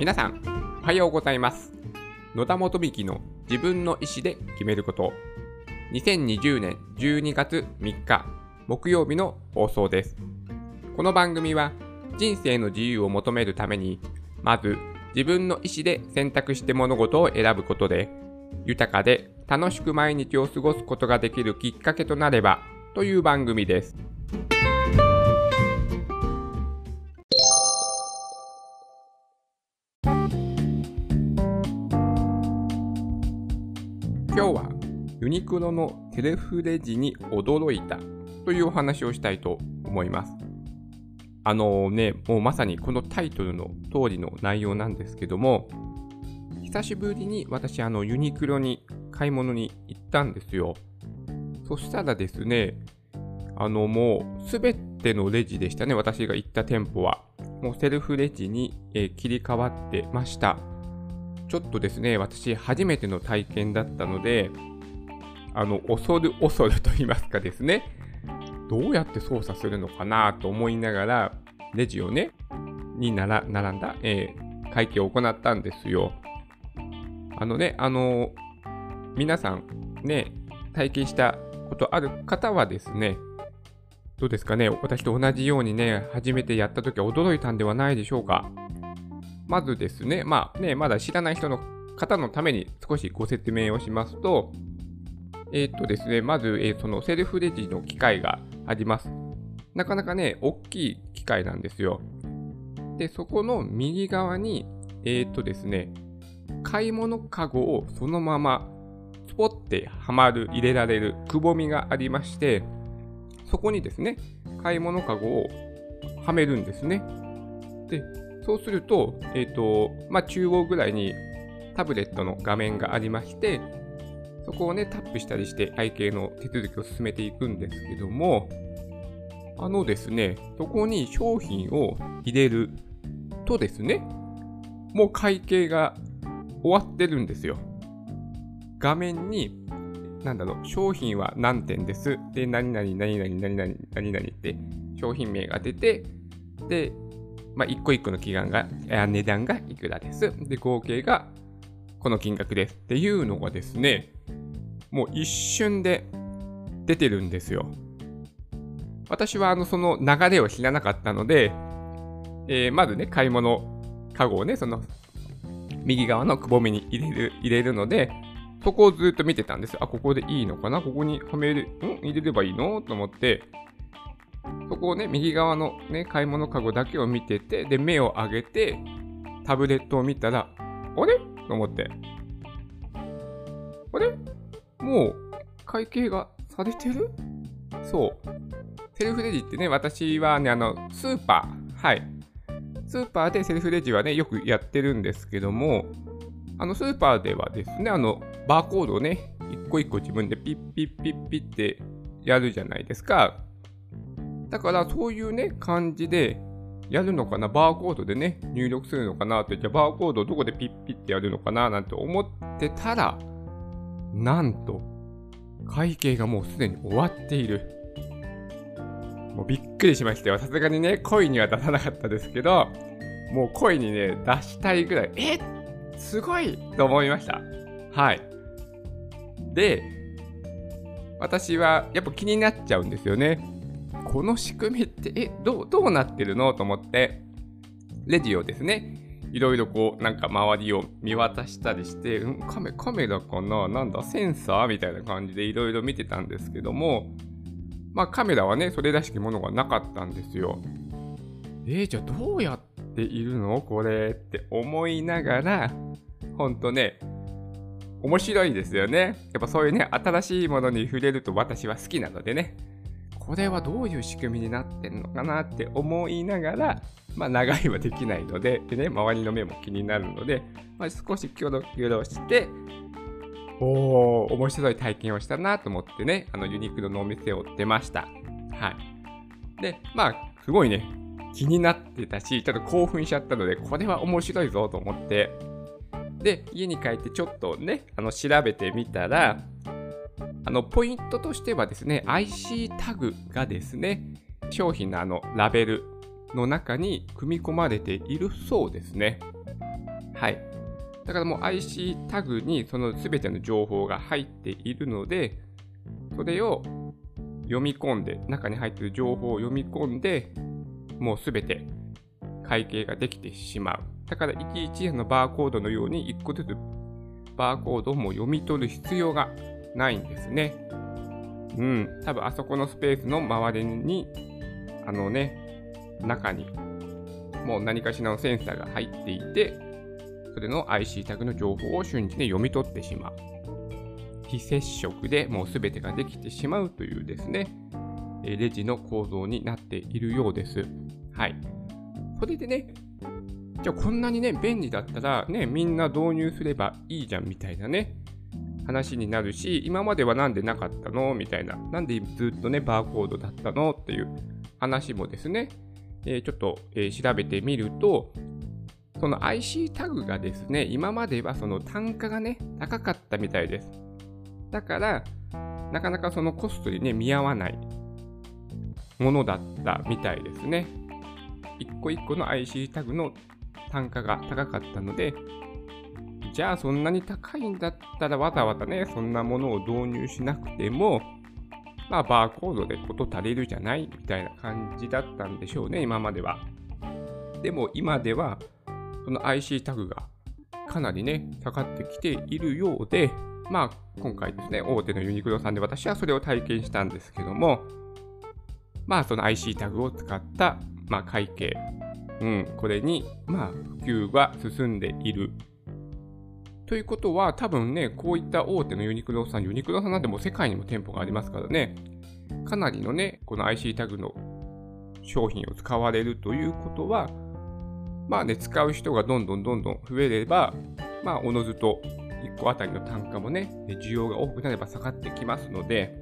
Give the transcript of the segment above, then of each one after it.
皆さん、おはようございます。野田元幹の自分の意思で決めること。2020年12月3日、木曜日の放送です。この番組は、人生の自由を求めるために、まず自分の意思で選択して物事を選ぶことで、豊かで楽しく毎日を過ごすことができるきっかけとなればという番組です。ニクロのセルフレジに驚いたというお話をしたいと思います。あのね、もうまさにこのタイトルの通りの内容なんですけども、久しぶりに私、あのユニクロに買い物に行ったんですよ。そしたらですね、あのもうすべてのレジでしたね、私が行った店舗は。もうセルフレジに、え切り替わってました。ちょっとですね、私初めての体験だったので、あの、恐る恐ると言いますかですね、どうやって操作するのかなと思いながら、レジをね、になら並んだ、えー会計を行ったんですよ。あのね、あの皆さんね、体験したことある方はですね、どうですかね、私と同じようにね、初めてやった時は驚いたんではないでしょうか。まずですね、まあね、まだ知らない人の方のために少しご説明をしますと、えーっとですね、まず、えーそのセルフレジの機械があります。なかなかね、大きい機械なんですよ。で、そこの右側に、えーっとですね、買い物かごをそのままスポッてはまる、入れられるくぼみがありまして、そこにですね、買い物かごをはめるんですね。で、そうすると、えっ、と、まあ、中央ぐらいにタブレットの画面がありまして、そこをね、タップしたりして会計の手続きを進めていくんですけども、あのですね、そこに商品を入れるとですね、もう会計が終わってるんですよ。画面に、なんだろう、商品は何点です。で、何々、何々、何々、何々って商品名が出て、で、まあ、一個一個の期間が、値段がいくらです。で、合計がこの金額です。っていうのがですね、もう一瞬で出てるんですよ。私はあのその流れを知らなかったので、えーまずね、買い物カゴをね、その右側のくぼみに入れる入れるので、そこをずっと見てたんです。あ、ここでいいのかな？ここにはめる、ん？入れればいいの？と思って、そこをね、右側のね、買い物カゴだけを見てて、で、目を上げて、タブレットを見たら、あれ？と思って。あれ？もう、会計がされてる？そう。セルフレジってね、私はね、あの、スーパー、はい。スーパーでセルフレジはね、よくやってるんですけども、あの、スーパーではですね、あの、バーコードをね、一個一個自分でピッピッピッピッってやるじゃないですか。だから、そういうね、感じでやるのかな、バーコードでね、入力するのかな？って、じゃあバーコードをどこでピッピッてやるのかな？なんて思ってたら、なんと、会計がもうすでに終わっている。もうびっくりしましたよ。さすがにね、声には出さなかったですけど、もう声にね、出したいぐらい、えすごいと思いました。はい。で、私はやっぱ気になっちゃうんですよね。この仕組みって、え、どう、どうなってるの？と思って、レジをですね、いろいろこう、なんか周りを見渡したりして、うん、カメ、カメラかな？なんだ、センサー？みたいな感じでいろいろ見てたんですけども、まあカメラはね、それらしきものがなかったんですよ。えー、じゃあどうやっているの？これって思いながら、ほんとね、面白いですよね。やっぱそういうね、新しいものに触れると私は好きなのでね、これはどういう仕組みになってんのかなって思いながら、まあ長いはできないので、でね、周りの目も気になるので、まあ、少しキョロキョロして、おー、面白い体験をしたなと思ってね、あのユニクロのお店を出ました。はい。で、まあ、すごいね、気になってたし、ちょっと興奮しちゃったので、これは面白いぞと思って、で、家に帰ってちょっとね、あの調べてみたら、あのポイントとしてはですね、IC タグがですね、商品のあのラベルの中に組み込まれているそうですね。はい。だからもう IC タグにその全ての情報が入っているので、それを読み込んで、中に入っている情報を読み込んで、もう全て会計ができてしまう。だから11のバーコードのように1個ずつバーコードをもう読み取る必要がないんですね。うん、多分あそこのスペースの周りに、あのね、中にもう何かしらのセンサーが入っていて、それの IC タグの情報を瞬時に読み取ってしまう。非接触でもう全てができてしまうというですね、レジの構造になっているようです。はい。それでね、じゃあこんなにね、便利だったらね、みんな導入すればいいじゃんみたいなね、話になるし、今まではなんでなかったの？みたいな、なんでずっとね、バーコードだったの？っていう話もですね、えー、ちょっと、えー、調べてみると、その IC タグがですね、今まではその単価がね、高かったみたいです。だから、なかなかそのコストにね、見合わないものだったみたいですね。一個一個の IC タグの単価が高かったので、じゃあそんなに高いんだったらわざわざね、そんなものを導入しなくても、まあバーコードで事足りるじゃないみたいな感じだったんでしょうね、今までは。でも今では、その IC タグがかなりね、下がってきているようで、まあ今回ですね、大手のユニクロさんで私はそれを体験したんですけども、まあその IC タグを使った、まあ、会計、うん、これに、まあ普及が進んでいるということは、多分ね、こういった大手のユニクロさん、ユニクロさんなんてもう世界にも店舗がありますからね、かなりのね、この IC タグの商品を使われるということは、まあね、使う人がどんどんどんどん増えれば、まあ、おのずと1個あたりの単価もね、需要が多くなれば下がってきますので、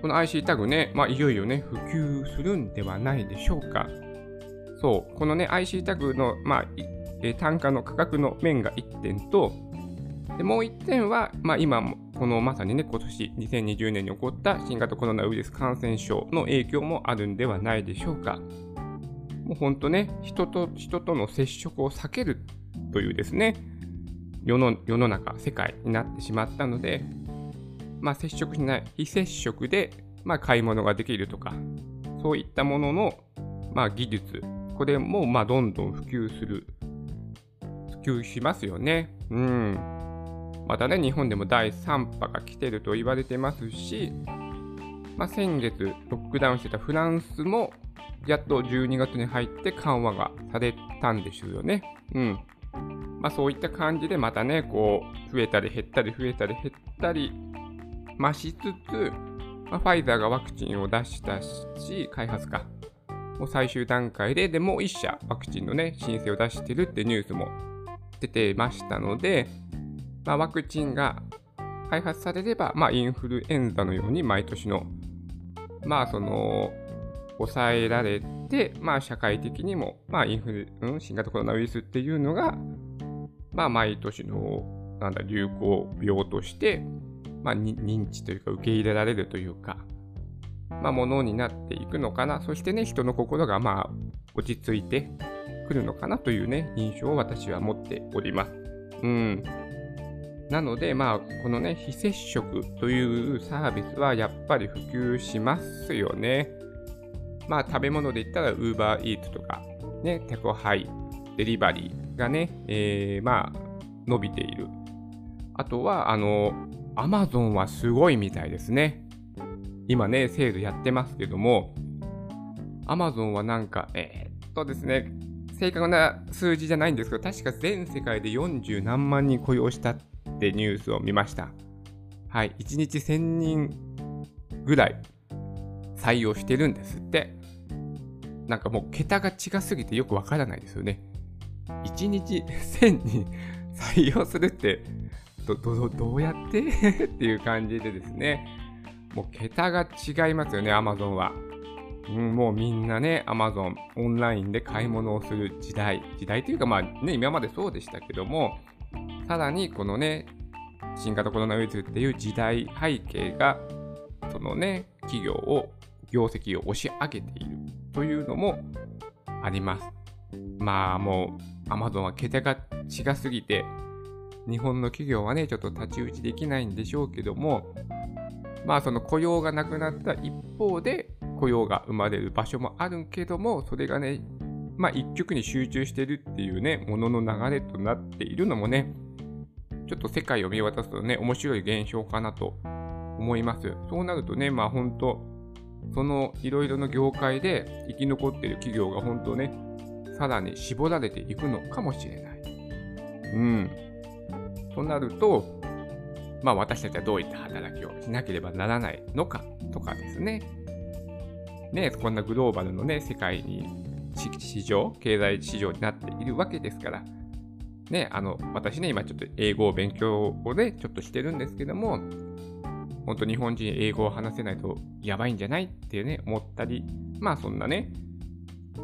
この IC タグね、まあ、いよいよね、普及するんではないでしょうか。そう、このね、IC タグの、まあ、え単価の価格の面が1点と、でもう1点は、まあ、今も、このまさにね、今年2020年に起こった新型コロナウイルス感染症の影響もあるんではないでしょうか。もう本当ね、人と人との接触を避けるというですね、世の世の中、世界になってしまったので、まあ、接触しない、非接触で、まあ、買い物ができるとか、そういったものの、まあ、技術、これもまあどんどん普及する及しますよね。うん。またね、日本でも第3波が来てると言われてますし、まあ、先月ロックダウンしてたフランスも、やっと12月に入って緩和がされたんですよね。うん。まあ、そういった感じでまたね、こう、増えたり減ったり増えたり減ったり、増しつつ、まあ、ファイザーがワクチンを出したし、開発か。もう最終段階で、でも1社ワクチンのね、申請を出してるってニュースも出てましたので、まあ、ワクチンが開発されれば、まあ、インフルエンザのように毎年の、まあ、その、抑えられて、まあ、社会的にも、まあ、インフル、うん、新型コロナウイルスっていうのが、まあ、毎年の、なんだ、流行病として、まあ、認知というか、受け入れられるというか、まあ、ものになっていくのかな。そしてね、人の心が、まあ、落ち着いて、くるのかなというね、印象を私は持っております。うん。なので、まあ、このね、非接触というサービスはやっぱり普及しますよね。まあ、食べ物で言ったら UberEats とか、ね、テコハイ、デリバリーがね、えー、まあ、伸びている。あとは、あの、Amazon はすごいみたいですね。今ね、セールやってますけども、Amazon はなんか、えー、っとですね、正確な数字じゃないんですけど、確か全世界で40何万人雇用したってニュースを見ました。はい、1日1000人ぐらい採用してるんですって。なんかもう桁が違すぎてよくわからないですよね。1日1000人採用するってどどどうやって？っていう感じでですね、もう桁が違いますよね、Amazon は。うん、もうみんなね、Amazon、オンラインで買い物をする時代、時代というかまあね、今までそうでしたけども、さらにこのね、新型コロナウイルスっていう時代背景が、そのね、企業を、業績を押し上げているというのもあります。まあも Amazon は桁が違すぎて、日本の企業はね、ちょっと太刀打ちできないんでしょうけども、まあその雇用がなくなった一方で雇用が生まれる場所もあるけども、それがね、まあ一極に集中してるっていうね、ものの流れとなっているのもね、ちょっと世界を見渡すとね、面白い現象かなと思います。そうなるとね、まあ本当、そのいろいろな業界で生き残ってる企業が本当ね、さらに絞られていくのかもしれない。うん。となると、まあ私たちはどういった働きをしなければならないのかとかですね。ね、こんなグローバルのね、世界に市場、経済市場になっているわけですから、ね、あの、私ね、今ちょっと英語を勉強をね、ちょっとしてるんですけども、本当日本人英語を話せないとやばいんじゃないってね、思ったり、まあそんなね、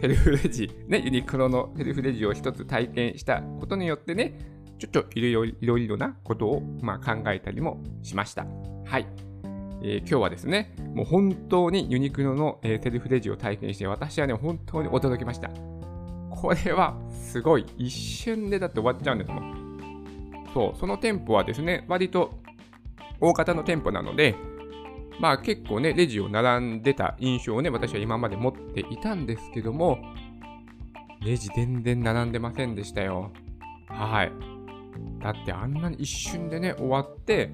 セルフレジ、ね、ユニクロのセルフレジを一つ体験したことによってね、ちょっといろいろなことを、まあ、考えたりもしました。はい。えー、今日はですね、もう本当にユニクロの、えー、セルフレジを体験して、私はね、本当に驚きました。これはすごい。一瞬でだって終わっちゃうんですもん。そう、その店舗はですね、割と大型の店舗なので、まあ結構ね、レジを並んでた印象をね、私は今まで持っていたんですけども、レジ全然並んでませんでしたよ。はい。だってあんなに一瞬でね、終わって、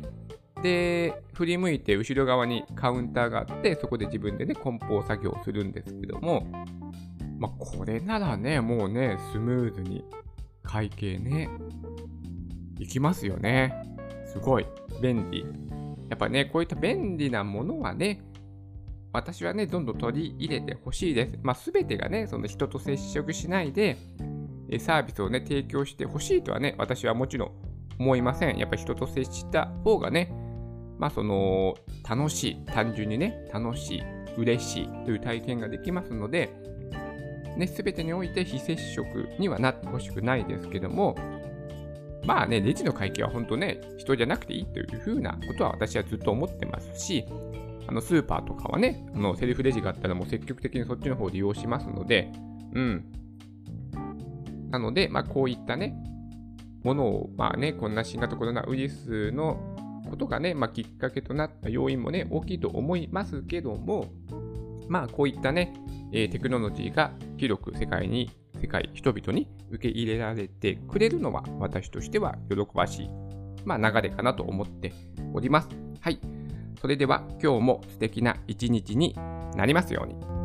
で、振り向いて後ろ側にカウンターがあって、そこで自分でね、梱包作業をするんですけども、まあ、これならね、もうね、スムーズに会計ね、いきますよね。すごい、便利。やっぱね、こういった便利なものはね、私はね、どんどん取り入れてほしいです。まあ、すべてがね、その人と接触しないで、サービスをね、提供してほしいとはね、私はもちろん思いません。やっぱ人と接した方がね、まあその、楽しい、単純にね、楽しい、嬉しいという体験ができますので、ね、すべてにおいて非接触にはなってほしくないですけども、まあね、レジの会計は本当ね、人じゃなくていいというふうなことは私はずっと思ってますし、あのスーパーとかはね、あのセルフレジがあったらもう積極的にそっちの方を利用しますので、うん。なので、まあこういったね、ものを、まあね、こんな新型コロナウイルスのことがね、まあ、きっかけとなった要因もね、大きいと思いますけども、まあこういったね、えー、テクノロジーが広く世界に、世界、人々に受け入れられてくれるのは私としては喜ばしい、まあ、流れかなと思っております。はい。それでは今日も素敵な一日になりますように。